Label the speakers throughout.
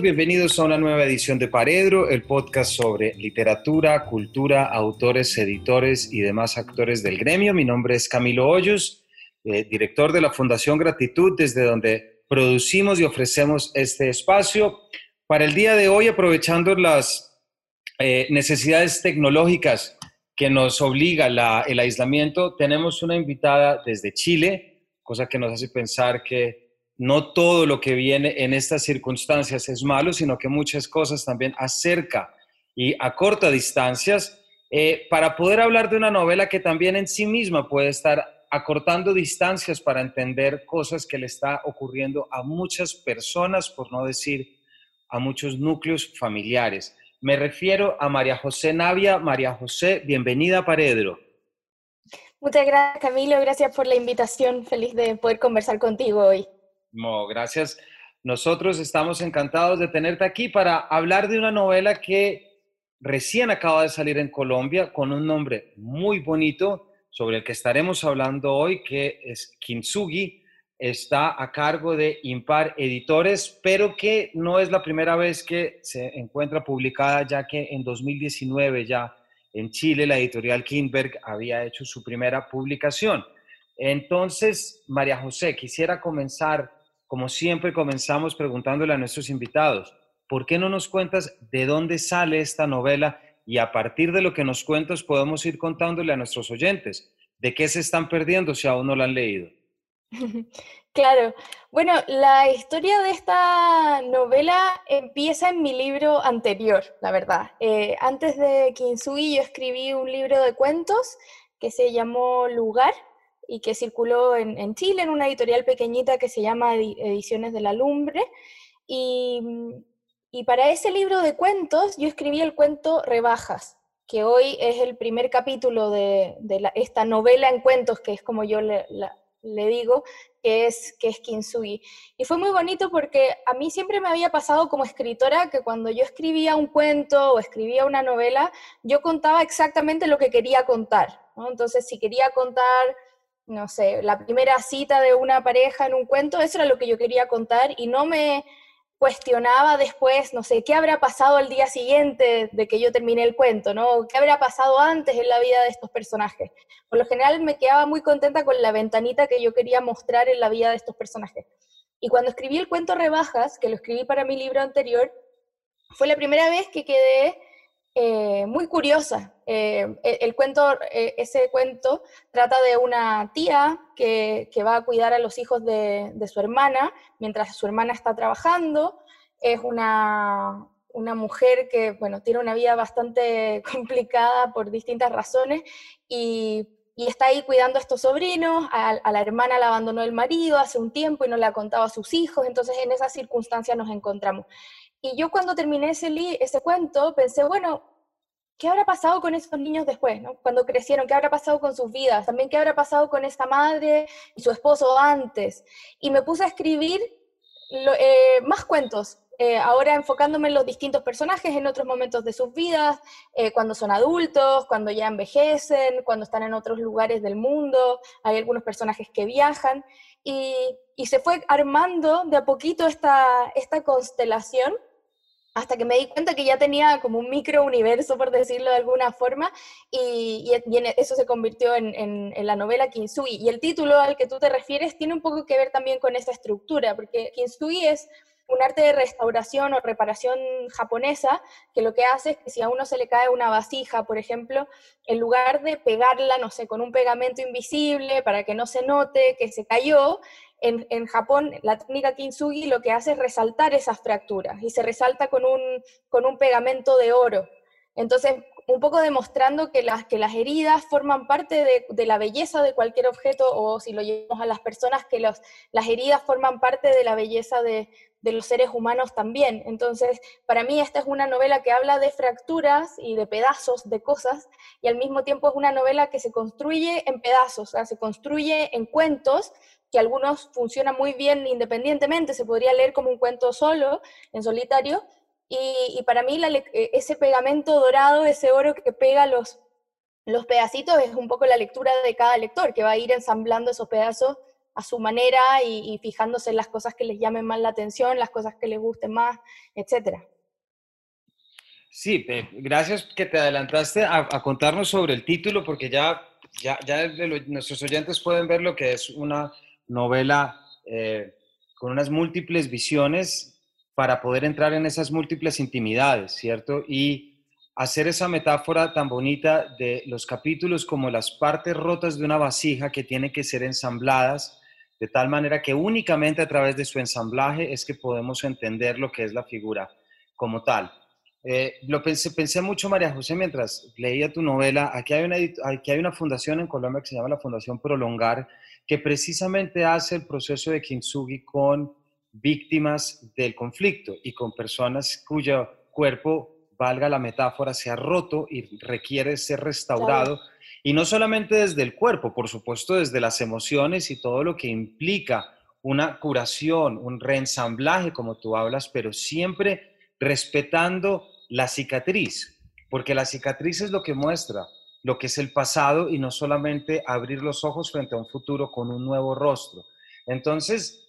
Speaker 1: bienvenidos a una nueva edición de Paredro, el podcast sobre literatura, cultura, autores, editores y demás actores del gremio. Mi nombre es Camilo Hoyos, eh, director de la Fundación Gratitud, desde donde producimos y ofrecemos este espacio. Para el día de hoy, aprovechando las eh, necesidades tecnológicas que nos obliga el aislamiento, tenemos una invitada desde Chile, cosa que nos hace pensar que no todo lo que viene en estas circunstancias es malo, sino que muchas cosas también acerca y acorta distancias eh, para poder hablar de una novela que también en sí misma puede estar acortando distancias para entender cosas que le está ocurriendo a muchas personas, por no decir a muchos núcleos familiares. Me refiero a María José Navia. María José, bienvenida a Paredro.
Speaker 2: Muchas gracias, Camilo. Gracias por la invitación. Feliz de poder conversar contigo hoy.
Speaker 1: No, gracias. Nosotros estamos encantados de tenerte aquí para hablar de una novela que recién acaba de salir en Colombia con un nombre muy bonito sobre el que estaremos hablando hoy, que es Kintsugi. Está a cargo de Impar Editores, pero que no es la primera vez que se encuentra publicada, ya que en 2019 ya en Chile la editorial Kindberg había hecho su primera publicación. Entonces, María José, quisiera comenzar como siempre comenzamos preguntándole a nuestros invitados, ¿por qué no nos cuentas de dónde sale esta novela? Y a partir de lo que nos cuentas podemos ir contándole a nuestros oyentes de qué se están perdiendo si aún no la han leído.
Speaker 2: Claro. Bueno, la historia de esta novela empieza en mi libro anterior, la verdad. Eh, antes de Kinsui yo escribí un libro de cuentos que se llamó Lugar, y que circuló en, Chile en una editorial pequeñita que se llama Ediciones de la Lumbre. Y, y para ese libro de cuentos yo escribí el cuento Rebajas, que hoy es el primer capítulo de, de esta novela en cuentos, que es como yo le, le digo, que es, que es Kintsugi. Y fue muy bonito porque a mí siempre me había pasado como escritora que cuando yo escribía un cuento o escribía una novela, yo contaba exactamente lo que quería contar. Entonces, si quería contar no sé, la primera cita de una pareja en un cuento, eso era lo que yo quería contar y no me cuestionaba después, no sé, qué habrá pasado el día siguiente de que yo terminé el cuento, ¿no? ¿Qué habrá pasado antes en la vida de estos personajes? Por lo general me quedaba muy contenta con la ventanita que yo quería mostrar en la vida de estos personajes. Y cuando escribí el cuento Rebajas, que lo escribí para mi libro anterior, fue la primera vez que quedé eh, muy curiosa. Eh, e, el, cuento, eh, ese cuento trata de una tía que, va a cuidar a los hijos de, su hermana mientras su hermana está trabajando. Es una, una mujer que, bueno, tiene una vida bastante complicada por distintas razones y, está ahí cuidando a estos sobrinos. A, a, la hermana la abandonó el marido hace un tiempo y no le ha contado a sus hijos, entonces en esas circunstancias nos encontramos. Y yo cuando terminé ese, ese cuento pensé, bueno, ¿qué habrá pasado con esos niños después, ¿no? cuando crecieron? ¿Qué habrá pasado con sus vidas? También, ¿qué habrá pasado con esta madre y su esposo antes? Y me puse a escribir eh, más cuentos, eh, ahora enfocándome en los distintos personajes en otros momentos de sus vidas, eh, cuando son adultos, cuando ya envejecen, cuando están en otros lugares del mundo, hay algunos personajes que viajan, y, y se fue armando de a poquito esta, esta constelación hasta que me di cuenta que ya tenía como un micro universo, por decirlo de alguna forma, y, eso se convirtió en, la novela Kinsui. Y el título al que tú te refieres tiene un poco que ver también con esa estructura, porque Kinsui es un arte de restauración o reparación japonesa, que lo que hace es que si a uno se le cae una vasija, por ejemplo, en lugar de pegarla, no sé, con un pegamento invisible para que no se note que se cayó, en, Japón la técnica kintsugi lo que hace es resaltar esas fracturas y se resalta con un, con un pegamento de oro. Entonces, un poco demostrando que las, que las heridas forman parte de, de, la belleza de cualquier objeto, o si lo llevamos a las personas, que los, las heridas forman parte de la belleza de, de los seres humanos también. Entonces, para mí esta es una novela que habla de fracturas y de pedazos de cosas, y al mismo tiempo es una novela que se construye en pedazos, o sea, se construye en cuentos que algunos funcionan muy bien independientemente, se podría leer como un cuento solo, en solitario, y, para mí e, ese pegamento dorado, ese oro que pega los, los pedacitos, es un poco la lectura de cada lector, que va a ir ensamblando esos pedazos a su manera y, fijándose en las cosas que les llamen más la atención, las cosas que les gusten más, etcétera.
Speaker 1: Sí, gracias que te adelantaste a, contarnos sobre el título, porque ya, ya, ya nuestros oyentes pueden ver lo que es una novela eh, con unas múltiples visiones para poder entrar en esas múltiples intimidades, ¿cierto? Y hacer esa metáfora tan bonita de los capítulos como las partes rotas de una vasija que tienen que ser ensambladas de tal manera que únicamente a través de su ensamblaje es que podemos entender lo que es la figura como tal. Eh, lo pensé, mucho, María José, mientras leía tu novela. Aquí hay, una, aquí hay una fundación en Colombia que se llama la Fundación Prolongar, que precisamente hace el proceso de Kintsugi con víctimas del conflicto y con personas cuyo cuerpo, valga la metáfora, se ha roto y requiere ser restaurado. Y no solamente desde el cuerpo, por supuesto, desde las emociones y todo lo que implica una curación, un reensamblaje, como tú hablas, pero siempre respetando la cicatriz, porque la cicatriz es lo que muestra lo que es el pasado y no solamente abrir los ojos frente a un futuro con un nuevo rostro. Entonces,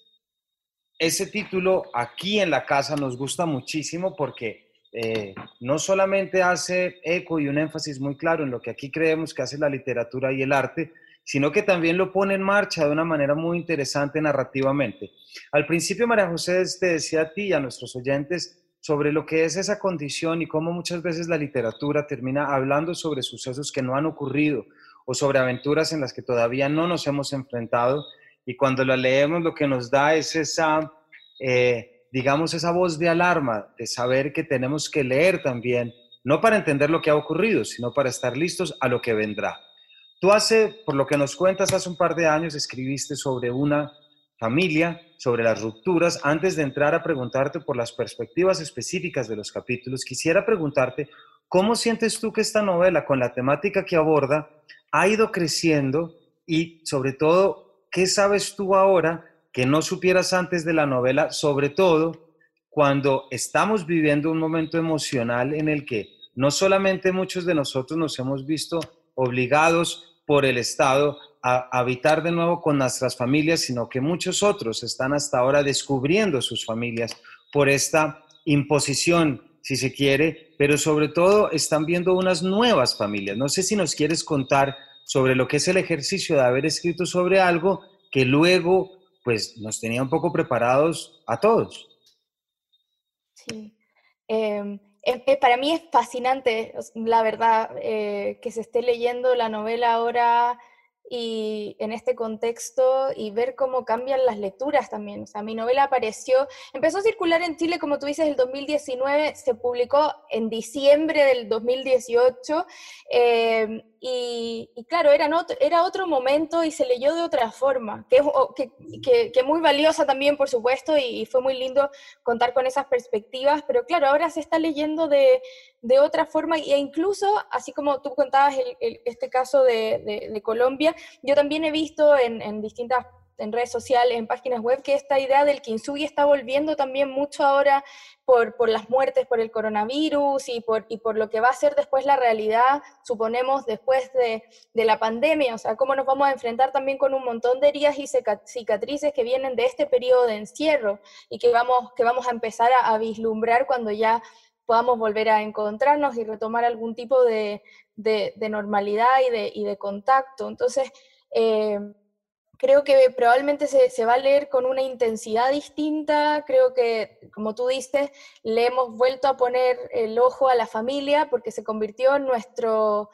Speaker 1: ese título aquí en la casa nos gusta muchísimo porque eh, no solamente hace eco y un énfasis muy claro en lo que aquí creemos que hace la literatura y el arte, sino que también lo pone en marcha de una manera muy interesante narrativamente. Al principio, María José te decía a ti y a nuestros oyentes sobre lo que es esa condición y cómo muchas veces la literatura termina hablando sobre sucesos que no han ocurrido o sobre aventuras en las que todavía no nos hemos enfrentado y cuando la leemos lo que nos da es esa, eh, digamos, esa voz de alarma de saber que tenemos que leer también, no para entender lo que ha ocurrido, sino para estar listos a lo que vendrá. Tú hace, por lo que nos cuentas, hace un par de años escribiste sobre una familia, sobre las rupturas, antes de entrar a preguntarte por las perspectivas específicas de los capítulos, quisiera preguntarte cómo sientes tú que esta novela, con la temática que aborda, ha ido creciendo y sobre todo, ¿qué sabes tú ahora que no supieras antes de la novela, sobre todo cuando estamos viviendo un momento emocional en el que no solamente muchos de nosotros nos hemos visto obligados por el Estado a habitar de nuevo con nuestras familias, sino que muchos otros están hasta ahora descubriendo sus familias por esta imposición, si se quiere, pero sobre todo están viendo unas nuevas familias. No sé si nos quieres contar sobre lo que es el ejercicio de haber escrito sobre algo que luego pues nos tenía un poco preparados a todos.
Speaker 2: Sí. Em, em, eh, para mí es fascinante, la verdad, eh, que se esté leyendo la novela ahora y en este contexto y ver cómo cambian las lecturas también. O sea, mi novela apareció, empezó a circular en Chile, como tú dices, el 2019, se publicó en diciembre del 2018 eh, y, claro, era, era otro momento y se leyó de otra forma, que es que, que, muy valiosa también, por supuesto, y, fue muy lindo contar con esas perspectivas, pero claro, ahora se está leyendo de, de otra forma e incluso, así como tú contabas este caso de, de, Colombia, yo también he visto en, en distintas en redes sociales, en páginas web, que esta idea del kintsugi está volviendo también mucho ahora por, por las muertes por el coronavirus y por, y por lo que va a ser después la realidad, suponemos, después de, de, la pandemia, o sea, cómo nos vamos a enfrentar también con un montón de heridas y cicatrices que vienen de este periodo de encierro y que vamos, que vamos a empezar a, vislumbrar cuando ya podamos volver a encontrarnos y retomar algún tipo de, de, de normalidad y de, y de contacto. Entonces, eh, creo que probablemente se, va a leer con una intensidad distinta, creo que, como tú dices, le hemos vuelto a poner el ojo a la familia porque se convirtió en nuestro,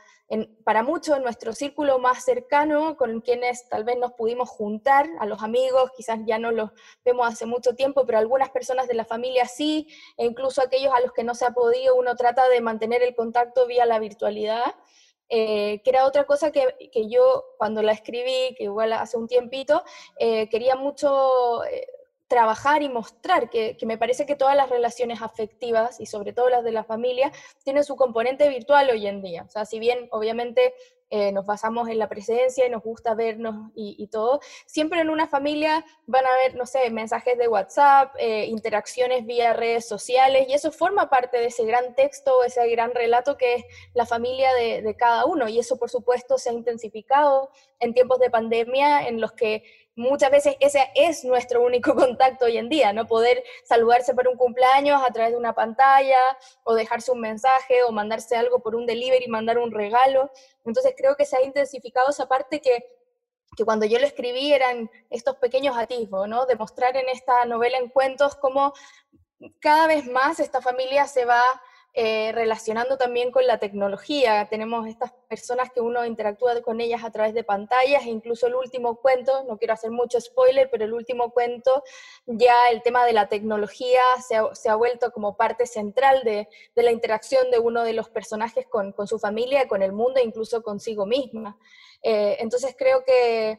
Speaker 2: para muchos, en nuestro círculo más cercano, con quienes tal vez nos pudimos juntar, a los amigos, quizás ya no los vemos hace mucho tiempo, pero algunas personas de la familia sí, e incluso aquellos a los que no se ha podido, uno trata de mantener el contacto vía la virtualidad. Eh, que era otra cosa que, que, yo cuando la escribí, que igual hace un tiempito, eh, quería mucho eh, trabajar y mostrar, que, que, me parece que todas las relaciones afectivas, y sobre todo las de la familia, tienen su componente virtual hoy en día. O sea, si bien obviamente eh, nos basamos en la presencia y nos gusta vernos y, todo. Siempre en una familia van a haber, no sé, mensajes de WhatsApp, eh, interacciones vía redes sociales, y eso forma parte de ese gran texto, ese gran relato que es la familia de, cada uno. Y eso, por supuesto, se ha intensificado en tiempos de pandemia en los que muchas veces ese es nuestro único contacto hoy en día, no poder saludarse por un cumpleaños a través de una pantalla o dejarse un mensaje o mandarse algo por un delivery, mandar un regalo. Entonces creo que se ha intensificado esa parte que, que cuando yo lo escribí eran estos pequeños atisbos, ¿no? Demostrar en esta novela en cuentos cómo cada vez más esta familia se va eh, relacionando también con la tecnología. Tenemos estas personas que uno interactúa con ellas a través de pantallas, e incluso el último cuento, no quiero hacer mucho spoiler, pero el último cuento, ya el tema de la tecnología se ha, vuelto como parte central de, la interacción de uno de los personajes con, su familia, con el mundo incluso consigo misma. Eh, entonces creo que,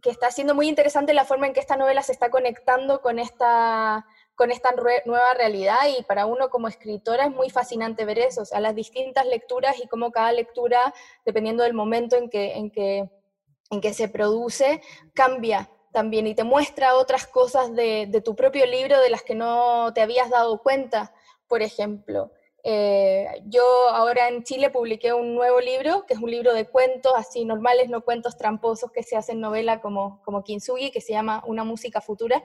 Speaker 2: que está siendo muy interesante la forma en que esta novela se está conectando con esta con esta nueva realidad y para uno como escritora es muy fascinante ver eso, o sea, las distintas lecturas y cómo cada lectura, dependiendo del momento en que, en que, en que se produce, cambia también y te muestra otras cosas de, de tu propio libro de las que no te habías dado cuenta, por ejemplo. Eh, yo ahora en Chile publiqué un nuevo libro, que es un libro de cuentos así normales, no cuentos tramposos que se hacen novela como, como Kintsugi, que se llama Una música futura,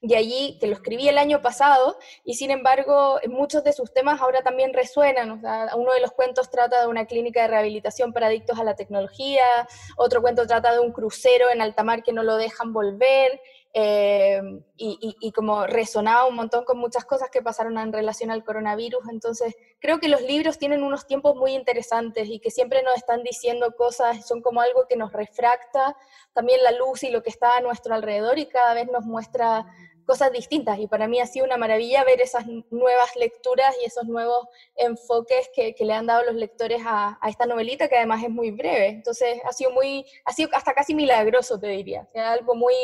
Speaker 2: y allí, que lo escribí el año pasado, y sin embargo muchos de sus temas ahora también resuenan, uno de los cuentos trata de una clínica de rehabilitación para adictos a la tecnología, otro cuento trata de un crucero en alta mar que no lo dejan volver, eh, y, como resonaba un montón con muchas cosas que pasaron en relación al coronavirus. Entonces, creo que los libros tienen unos tiempos muy interesantes y que siempre nos están diciendo cosas, son como algo que nos refracta también la luz y lo que está a nuestro alrededor y cada vez nos muestra cosas distintas. Y para mí ha sido una maravilla ver esas nuevas lecturas y esos nuevos enfoques que, le han dado los lectores a, esta novelita, que además es muy breve. Entonces, ha sido muy, ha sido hasta casi milagroso, te diría. Algo muy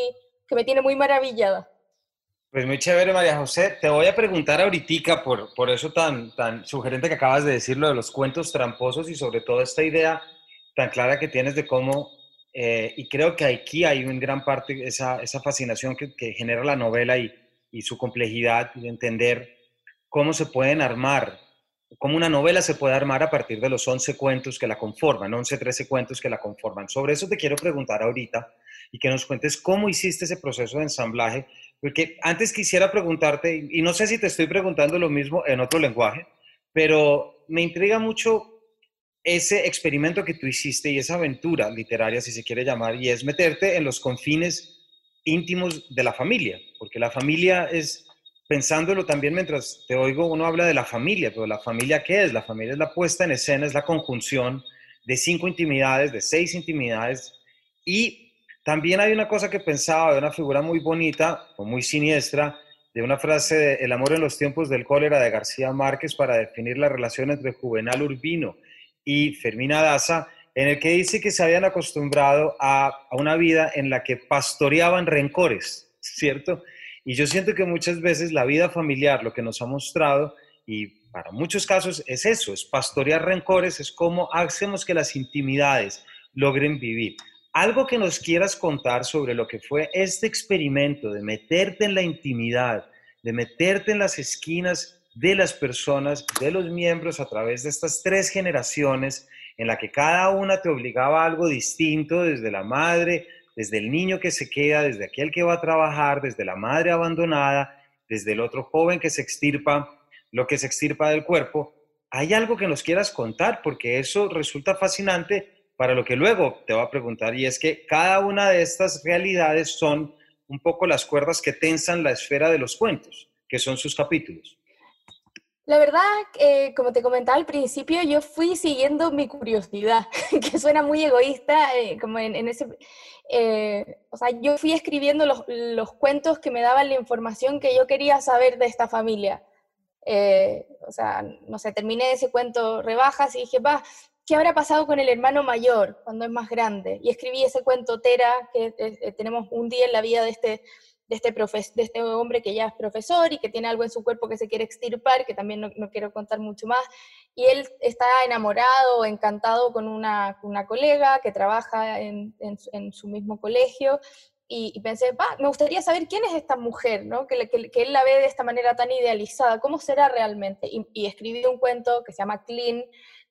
Speaker 2: que me tiene muy maravillada.
Speaker 1: Pues muy chévere, María José. Te voy a preguntar ahorita por, por eso tan, tan sugerente que acabas de decir, lo de los cuentos tramposos y sobre todo esta idea tan clara que tienes de cómo, eh, y creo que aquí hay en gran parte esa, esa fascinación que, que, genera la novela y, y su complejidad de entender cómo se pueden armar, cómo una novela se puede armar a partir de los 11 cuentos que la conforman, 11, 13 cuentos que la conforman. Sobre eso te quiero preguntar ahorita y que nos cuentes cómo hiciste ese proceso de ensamblaje, porque antes quisiera preguntarte, y no sé si te estoy preguntando lo mismo en otro lenguaje, pero me intriga mucho ese experimento que tú hiciste y esa aventura literaria, si se quiere llamar, y es meterte en los confines íntimos de la familia, porque la familia es, pensándolo también mientras te oigo, uno habla de la familia, pero la familia ¿qué es? La familia es la puesta en escena, es la conjunción de cinco intimidades, de seis intimidades, y también hay una cosa que pensaba de una figura muy bonita o muy siniestra, de una frase de El amor en los tiempos del cólera de García Márquez para definir la relación entre Juvenal Urbino y Fermina Daza, en el que dice que se habían acostumbrado a, a una vida en la que pastoreaban rencores, ¿cierto? Y yo siento que muchas veces la vida familiar, lo que nos ha mostrado, y para muchos casos es eso, es pastorear rencores, es cómo hacemos que las intimidades logren vivir. Algo que nos quieras contar sobre lo que fue este experimento de meterte en la intimidad, de meterte en las esquinas de las personas, de los miembros a través de estas tres generaciones en la que cada una te obligaba a algo distinto, desde la madre, desde el niño que se queda, desde aquel que va a trabajar, desde la madre abandonada, desde el otro joven que se extirpa, lo que se extirpa del cuerpo. ¿Hay algo que nos quieras contar? Porque eso resulta fascinante para lo que luego te va a preguntar, y es que cada una de estas realidades son un poco las cuerdas que tensan la esfera de los cuentos, que son sus capítulos.
Speaker 2: La verdad, eh, como te comentaba al principio, yo fui siguiendo mi curiosidad, que suena muy egoísta, eh, como en, ese... Eh, o sea, yo fui escribiendo los, los, cuentos que me daban la información que yo quería saber de esta familia. o sea, no sé, terminé ese cuento rebajas y dije, va, ¿qué habrá pasado con el hermano mayor cuando es más grande? Y escribí ese cuento Tera, que eh, tenemos un día en la vida de este, de, este de este hombre que ya es profesor y que tiene algo en su cuerpo que se quiere extirpar, que también no, quiero contar mucho más. Y él está enamorado, encantado con una, una colega que trabaja en, en, su mismo colegio. Y, pensé, me gustaría saber quién es esta mujer, ¿no? que, que, que, él la ve de esta manera tan idealizada, ¿cómo será realmente? Y, y escribí un cuento que se llama Clean,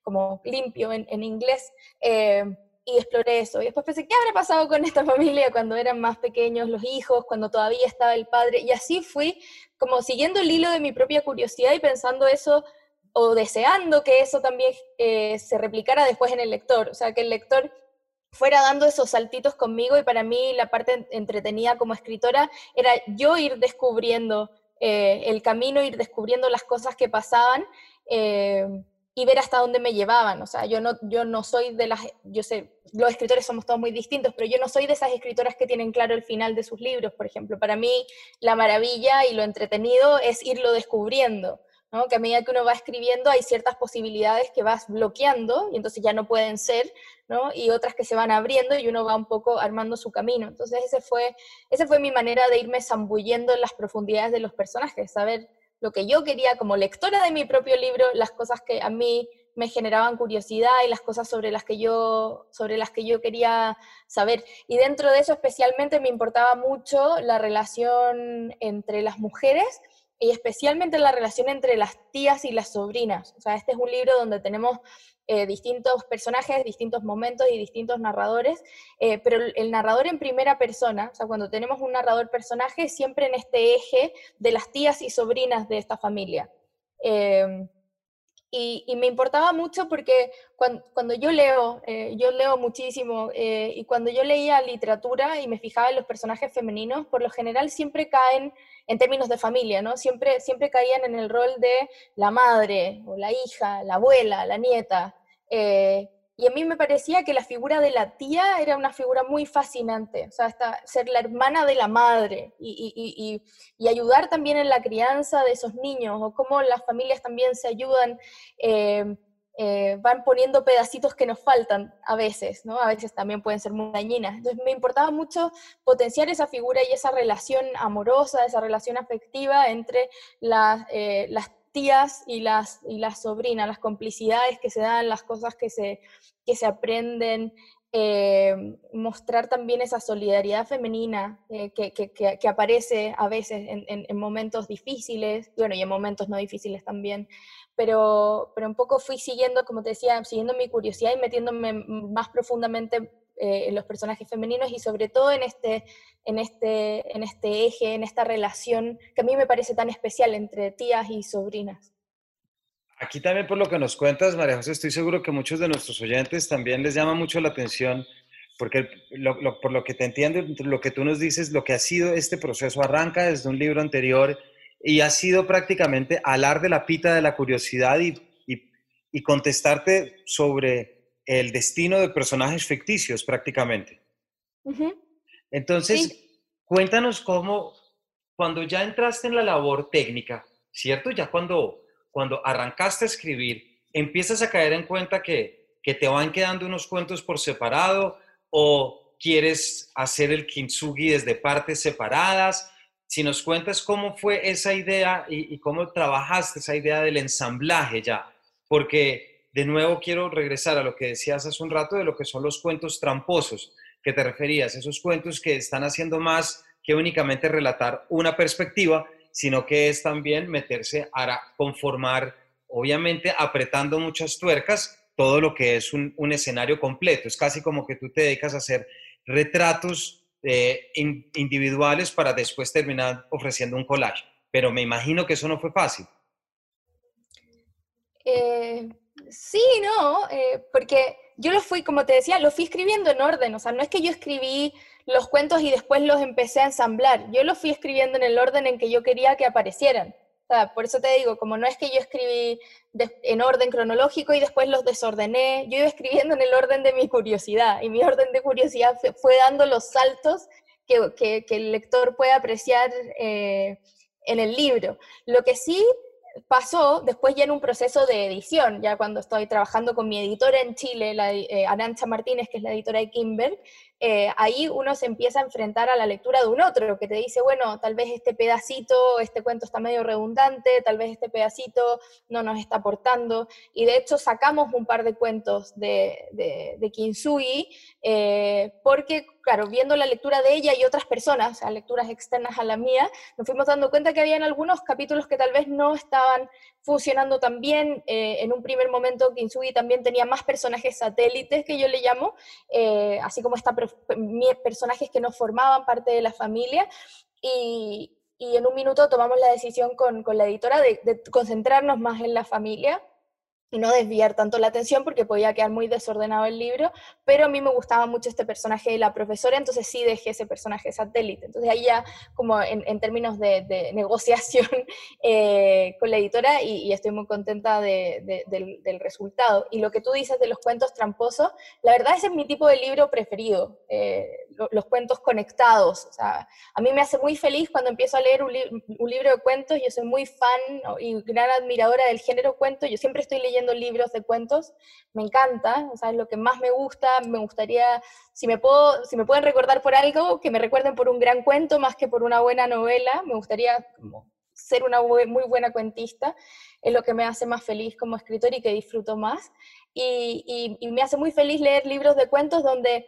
Speaker 2: como limpio en, inglés, eh, y exploré eso. Y después pensé, ¿qué habrá pasado con esta familia cuando eran más pequeños los hijos, cuando todavía estaba el padre? Y así fui como siguiendo el hilo de mi propia curiosidad y pensando eso o deseando que eso también eh, se replicara después en el lector. O sea, que el lector fuera dando esos saltitos conmigo y para mí la parte entretenida como escritora era yo ir descubriendo eh, el camino, ir descubriendo las cosas que pasaban. Y ver hasta dónde me llevaban. O sea, yo no, yo no soy de las, yo sé, los escritores somos todos muy distintos, pero yo no soy de esas escritoras que tienen claro el final de sus libros, por ejemplo. Para mí, la maravilla y lo entretenido es irlo descubriendo. ¿no? Que a medida que uno va escribiendo hay ciertas posibilidades que vas bloqueando y entonces ya no pueden ser, ¿no? Y otras que se van abriendo y uno va un poco armando su camino. Entonces ese fue, ese fue mi manera de irme zambullendo en las profundidades de los personajes, saber lo que yo quería como lectora de mi propio libro, las cosas que a mí me generaban curiosidad y las cosas sobre las que yo sobre las que yo quería saber. Y dentro de eso especialmente me importaba mucho la relación entre las mujeres y especialmente la relación entre las tías y las sobrinas. O sea, este es un libro donde tenemos eh, distintos personajes, distintos momentos y distintos narradores, eh, pero el, narrador en primera persona, o sea, cuando tenemos un narrador personaje, siempre en este eje de las tías y sobrinas de esta familia. Eh, y, me importaba mucho porque cuando, yo leo, yo leo muchísimo, y cuando yo leía literatura y me fijaba en los personajes femeninos, por lo general siempre caen en términos de familia, ¿no? Siempre, siempre caían en el rol de la madre, o la hija, la abuela, la nieta. Eh, y a mí me parecía que la figura de la tía era una figura muy fascinante, o sea, hasta ser la hermana de la madre y, ayudar también en la crianza de esos niños, o cómo las familias también se ayudan, eh, eh, van poniendo pedacitos que nos faltan a veces, ¿no? A veces también pueden ser muy dañinas. Entonces me importaba mucho potenciar esa figura y esa relación amorosa, esa relación afectiva entre las, las tías y las, y las sobrinas, las complicidades que se dan, las cosas que se, que se aprenden, eh, mostrar también esa solidaridad femenina eh, que, que, que, aparece a veces en, en, momentos difíciles, bueno, y en momentos no difíciles también, pero, pero un poco fui siguiendo, como te decía, siguiendo mi curiosidad y metiéndome más profundamente eh, en los personajes femeninos y sobre todo en este, en, este, en este eje, en esta relación que a mí me parece tan especial entre tías y sobrinas.
Speaker 1: Aquí también por lo que nos cuentas, María José, estoy seguro que muchos de nuestros oyentes también les llama mucho la atención, porque por lo que te entiendo, lo que tú nos dices, lo que ha sido este proceso arranca desde un libro anterior y ha sido prácticamente alar de la pita de la curiosidad y, y, y contestarte sobre el destino de personajes ficticios prácticamente. Entonces, cuéntanos cómo, cuando ya entraste en la labor técnica, ¿cierto? Ya cuando, cuando arrancaste a escribir, empiezas a caer en cuenta que, que te van quedando unos cuentos por separado o quieres hacer el kintsugi desde partes separadas. Si nos cuentas cómo fue esa idea y, y cómo trabajaste esa idea del ensamblaje ya, porque de nuevo quiero regresar a lo que decías hace un rato de lo que son los cuentos tramposos que te referías, esos cuentos que están haciendo más que únicamente relatar una perspectiva, sino que es también meterse a conformar, obviamente apretando muchas tuercas, todo lo que es un, escenario completo. Es casi como que tú te dedicas a hacer retratos eh, individuales para después terminar ofreciendo un collage. Pero me imagino que eso no fue fácil.
Speaker 2: Eh, Sí, no, eh, porque yo lo fui, como te decía, lo fui escribiendo en orden, o sea, no es que yo escribí los cuentos y después los empecé a ensamblar, yo los fui escribiendo en el orden en que yo quería que aparecieran. O sea, por eso te digo, como no es que yo escribí en orden cronológico y después los desordené, yo iba escribiendo en el orden de mi curiosidad y mi orden de curiosidad fue, dando los saltos que, el lector puede apreciar eh, en el libro. Lo que sí pasó después ya en un proceso de edición, ya cuando estoy trabajando con mi editora en Chile, la, eh, Arancha Martínez, que es la editora de Kimber, eh, ahí uno se empieza a enfrentar a la lectura de un otro, que te dice, bueno, tal vez este pedacito, este cuento está medio redundante, tal vez este pedacito no nos está aportando, y de hecho sacamos un par de cuentos de, de, eh, porque, claro, viendo la lectura de ella y otras personas, sea, lecturas externas a la mía, nos fuimos dando cuenta que habían algunos capítulos que tal vez no estaban funcionando también. Eh, en un primer momento, Kintsugi también tenía más personajes satélites, que yo le llamo, eh, así como esta, personajes que no formaban parte de la familia. Y, en un minuto tomamos la decisión con, la editora de, de concentrarnos más en la familia y no desviar tanto la atención porque podía quedar muy desordenado el libro, pero a mí me gustaba mucho este personaje de la profesora, entonces sí dejé ese personaje satélite. Entonces ahí ya como en, términos de, negociación eh, con la editora y, estoy muy contenta del, del, resultado. Y lo que tú dices de los cuentos tramposos, la verdad ese es mi tipo de libro preferido. Eh, los cuentos conectados. O sea, a mí me hace muy feliz cuando empiezo a leer un, libro de cuentos. Yo soy muy fan y gran admiradora del género cuento. Yo siempre estoy leyendo libros de cuentos. Me encanta, o es lo que más me gusta. Me gustaría, si me, puedo, si me pueden recordar por algo, que me recuerden por un gran cuento más que por una buena novela. Me gustaría ser una muy buena cuentista. Es lo que me hace más feliz como escritor y que disfruto más y, me hace muy feliz leer libros de cuentos donde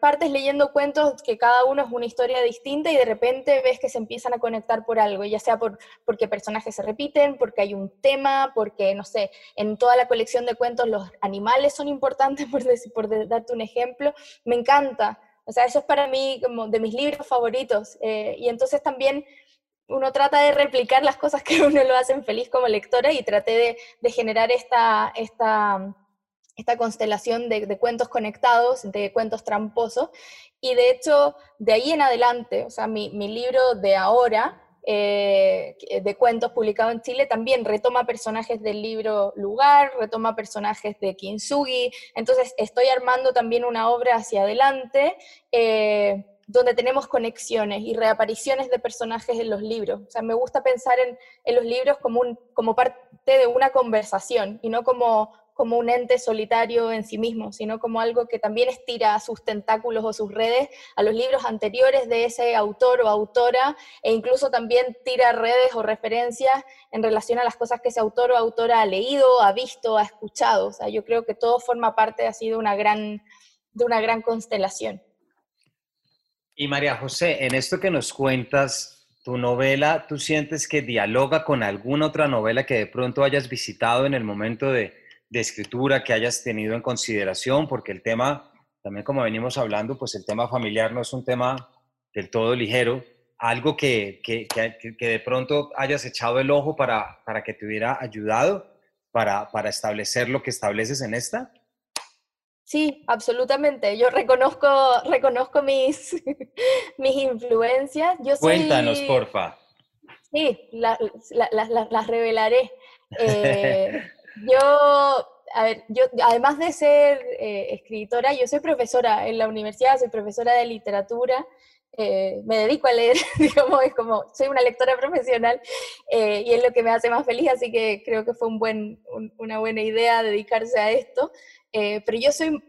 Speaker 2: partes leyendo cuentos que cada uno es una historia distinta y de repente ves que se empiezan a conectar por algo, ya sea por, porque personajes se repiten, porque hay un tema, porque, no sé, en toda la colección de cuentos los animales son importantes, por, decir, por darte un ejemplo. Me encanta. O sea, eso es para mí como de mis libros favoritos. Eh, y entonces también uno trata de replicar las cosas que a uno lo hacen feliz como lectora y traté de, generar esta, esta esta constelación de, cuentos conectados, de cuentos tramposos, y de hecho, de ahí en adelante, o sea, mi, libro de ahora, eh, de cuentos publicado en Chile, también retoma personajes del libro Lugar, retoma personajes de Kintsugi, entonces estoy armando también una obra hacia adelante, eh, donde tenemos conexiones y reapariciones de personajes en los libros. O sea, me gusta pensar en, los libros como, un, como parte de una conversación y no como como un ente solitario en sí mismo, sino como algo que también estira sus tentáculos o sus redes a los libros anteriores de ese autor o autora, e incluso también tira redes o referencias en relación a las cosas que ese autor o autora ha leído, ha visto, ha escuchado. O sea, yo creo que todo forma parte de una gran, de una gran constelación.
Speaker 1: Y María José, en esto que nos cuentas, tu novela, ¿tú sientes que dialoga con alguna otra novela que de pronto hayas visitado en el momento de, escritura que hayas tenido en consideración, porque el tema, también como venimos hablando, pues el tema familiar no es un tema del todo ligero, algo que, que, que, de pronto hayas echado el ojo para, para que te hubiera ayudado para, para establecer lo que estableces en esta?
Speaker 2: Sí, absolutamente. Yo reconozco, reconozco mis, mis influencias. Yo
Speaker 1: Cuéntanos, porfa.
Speaker 2: Sí, las revelaré. Eh, yo, a ver, yo además de ser eh, escritora, yo soy profesora en la universidad, soy profesora de literatura, eh, me dedico a leer, digamos, es como, soy una lectora profesional eh, y es lo que me hace más feliz, así que creo que fue un buen, una buena idea dedicarse a esto. Pero yo soy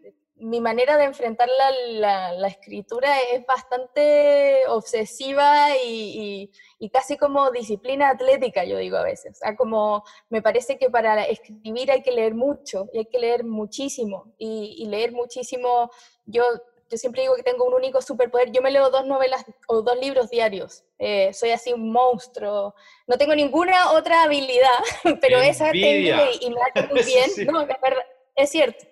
Speaker 2: mi manera de enfrentar la, escritura es bastante obsesiva y, casi como disciplina atlética, yo digo a veces. O sea, como me parece que para escribir hay que leer mucho y hay que leer muchísimo. Y, leer muchísimo, yo, yo siempre digo que tengo un único superpoder. Yo me leo dos novelas o dos libros diarios. Eh, soy así un monstruo. No tengo ninguna otra habilidad, pero esa tengo y, me hace muy bien. No, es cierto.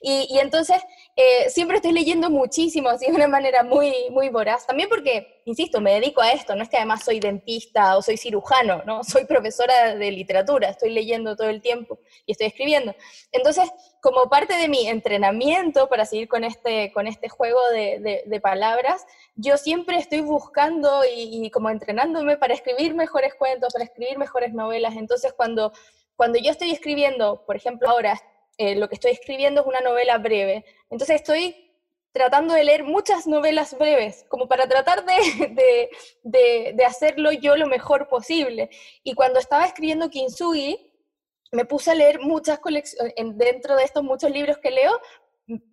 Speaker 2: Y, entonces eh, siempre estoy leyendo muchísimo, así de una manera muy, muy voraz. También porque, insisto, me dedico a esto, no es que además soy dentista o soy cirujano, ¿no? Soy profesora de literatura, estoy leyendo todo el tiempo y estoy escribiendo. Entonces, como parte de mi entrenamiento para seguir con este, con este juego de, palabras, yo siempre estoy buscando y, y como entrenándome para escribir mejores cuentos, para escribir mejores novelas. Entonces, cuando cuando yo estoy escribiendo, por ejemplo, ahora eh, lo que estoy escribiendo es una novela breve. Entonces estoy tratando de leer muchas novelas breves, como para tratar de, hacerlo yo lo mejor posible. Y cuando estaba escribiendo Kintsugi, me puse a leer muchas colecciones, dentro de estos muchos libros que leo,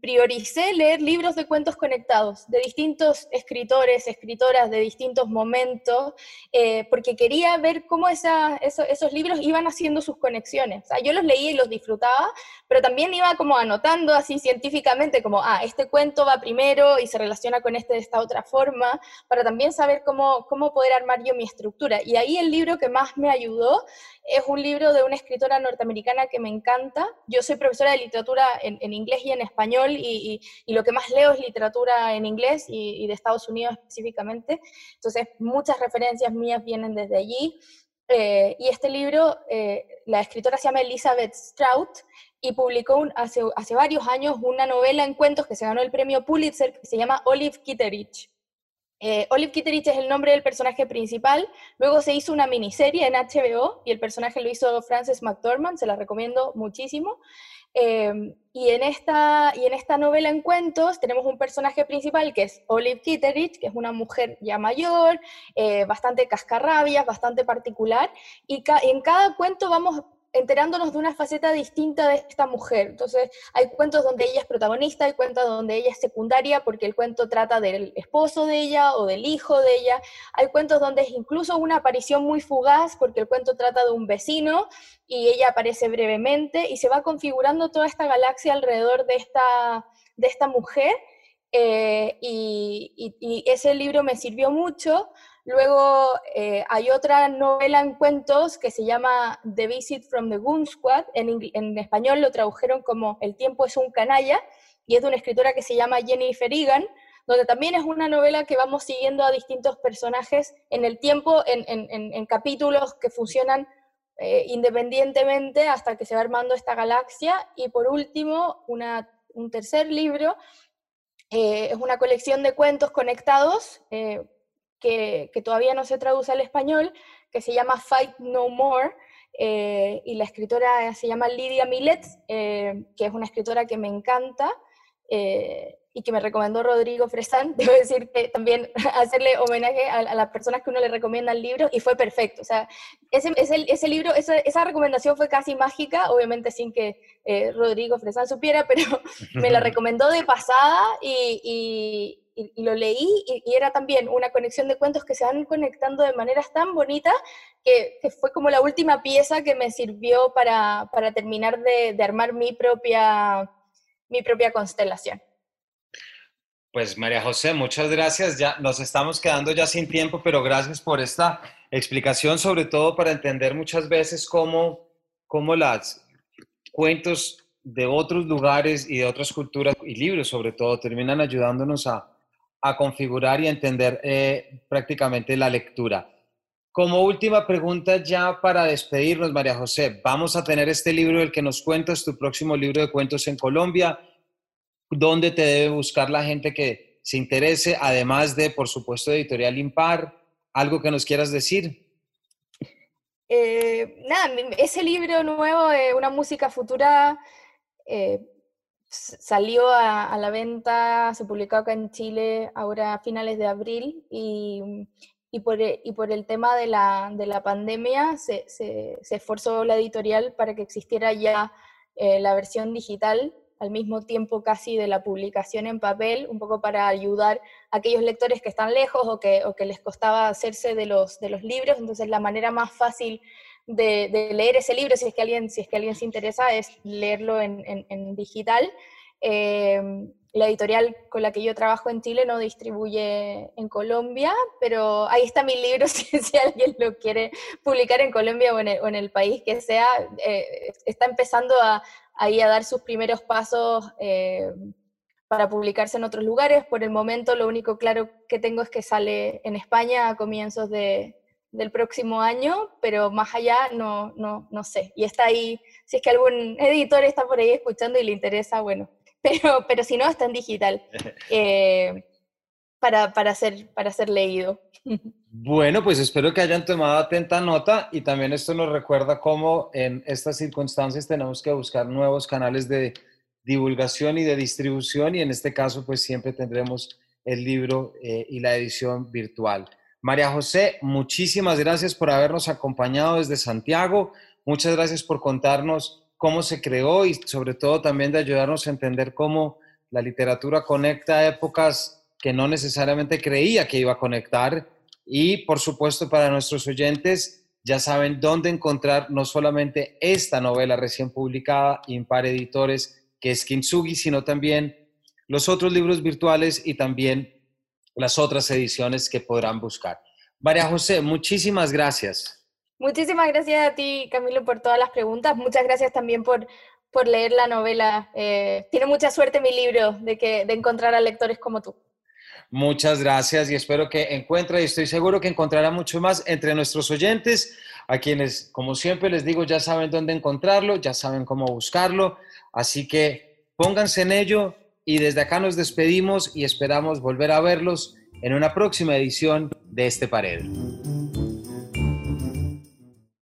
Speaker 2: prioricé leer libros de cuentos conectados de distintos escritores, escritoras de distintos momentos, eh, porque quería ver cómo esos libros iban haciendo sus conexiones. Yo los leía y los disfrutaba, pero también iba como anotando así científicamente, como, ah, este cuento va primero y se relaciona con este de esta otra forma, para también saber cómo, cómo poder armar yo mi estructura. Y ahí el libro que más me ayudó es un libro de una escritora norteamericana que me encanta. Yo soy profesora de literatura en, en inglés y en español y, lo que más leo es literatura en inglés y, de Estados Unidos específicamente. Entonces, muchas referencias mías vienen desde allí. Eh, y este libro, eh, la escritora se llama Elizabeth Strout y publicó hace, varios años una novela en cuentos que se ganó el premio Pulitzer que se llama Olive Kitteridge. Eh, Olive Kitteridge es el nombre del personaje principal. Luego se hizo una miniserie en HBO y el personaje lo hizo Frances McDormand, se la recomiendo muchísimo. Em, y, en esta, y en esta novela en cuentos tenemos un personaje principal que es Olive Kitteridge, que es una mujer ya mayor, eh, bastante cascarrabias, bastante particular, y en cada cuento vamos enterándonos de una faceta distinta de esta mujer. Entonces, hay cuentos donde ella es protagonista, hay cuentos donde ella es secundaria porque el cuento trata del esposo de ella o del hijo de ella. Hay cuentos donde es incluso una aparición muy fugaz porque el cuento trata de un vecino y ella aparece brevemente y se va configurando toda esta galaxia alrededor de esta, de esta mujer. Eh, y, y ese libro me sirvió mucho Luego eh, hay otra novela en cuentos que se llama The Visit from the Goon Squad. En, español lo tradujeron como El tiempo es un canalla y es de una escritora que se llama Jennifer Egan, donde también es una novela que vamos siguiendo a distintos personajes en el tiempo, en, capítulos que funcionan eh, independientemente hasta que se va armando esta galaxia. Y por último, un tercer libro eh, es una colección de cuentos conectados que, todavía no se traduce al español, que se llama Fight No More, eh, y la escritora se llama Lydia Millet, eh, que es una escritora que me encanta eh, y que me recomendó Rodrigo Fresán. Debo decir que también hacerle homenaje a, las personas que uno le recomienda el libro y fue perfecto. O sea, ese, ese, ese libro, esa, esa, recomendación fue casi mágica, obviamente sin que Rodrigo Fresán supiera, pero me la recomendó de pasada y, y, lo leí y, era también una conexión de cuentos que se van conectando de maneras tan bonitas que, fue como la última pieza que me sirvió para, para terminar de, de, armar mi propia, mi propia constelación.
Speaker 1: Pues María José, muchas gracias. Ya nos estamos quedando ya sin tiempo, pero gracias por esta explicación, sobre todo para entender muchas veces cómo, cómo las cuentos de otros lugares y de otras culturas y libros sobre todo terminan ayudándonos a, a configurar y entender eh, prácticamente la lectura. Como última pregunta ya para despedirnos, María José, vamos a tener este libro del que nos cuentas, tu próximo libro de cuentos en Colombia. ¿Dónde te debe buscar la gente que se interese, además de, por supuesto, Editorial Impar? ¿Algo que nos quieras decir?
Speaker 2: Eh, nada, ese libro nuevo, Una música futura, eh, salió a, la venta, se publicó acá en Chile ahora a finales de abril y, y, por, e, y por, el tema de la, de la pandemia se, se, esforzó la editorial para que existiera ya eh, la versión digital al mismo tiempo casi de la publicación en papel, un poco para ayudar a aquellos lectores que están lejos o que, o que les costaba hacerse de los, de los libros. Entonces la manera más fácil de, leer ese libro, si es que alguien, si es que alguien se interesa, es leerlo en, digital. Em, la editorial con la que yo trabajo en Chile no distribuye en Colombia, pero ahí está mi libro si, si alguien lo quiere publicar en Colombia o en el, país que sea. Eh, está empezando a, ahí a dar sus primeros pasos eh, para publicarse en otros lugares. Por el momento lo único claro que tengo es que sale en España a comienzos de, del próximo año, pero más allá no, no, no sé. Y está ahí, si es que algún editor está por ahí escuchando y le interesa, bueno, pero, pero si no, está en digital eh, para, para, ser, para ser leído.
Speaker 1: Bueno, pues espero que hayan tomado atenta nota y también esto nos recuerda cómo en estas circunstancias tenemos que buscar nuevos canales de divulgación y de distribución y en este caso pues siempre tendremos el libro eh, y la edición virtual. María José, muchísimas gracias por habernos acompañado desde Santiago. Muchas gracias por contarnos cómo se creó y sobre todo también de ayudarnos a entender cómo la literatura conecta épocas que no necesariamente creía que iba a conectar y por supuesto para nuestros oyentes ya saben dónde encontrar no solamente esta novela recién publicada, Impar Editores, que es Kintsugi, sino también los otros libros virtuales y también las otras ediciones que podrán buscar. María José, muchísimas gracias.
Speaker 2: Muchísimas gracias a ti, Camilo, por todas las preguntas. Muchas gracias también por, por leer la novela. Eh, tiene mucha suerte mi libro de, que, de encontrar a lectores como tú.
Speaker 1: Muchas gracias y espero que encuentre y estoy seguro que encontrará mucho más entre nuestros oyentes, a quienes, como siempre les digo, ya saben dónde encontrarlo, ya saben cómo buscarlo. Así que pónganse en ello y desde acá nos despedimos y esperamos volver a verlos en una próxima edición de este Pared.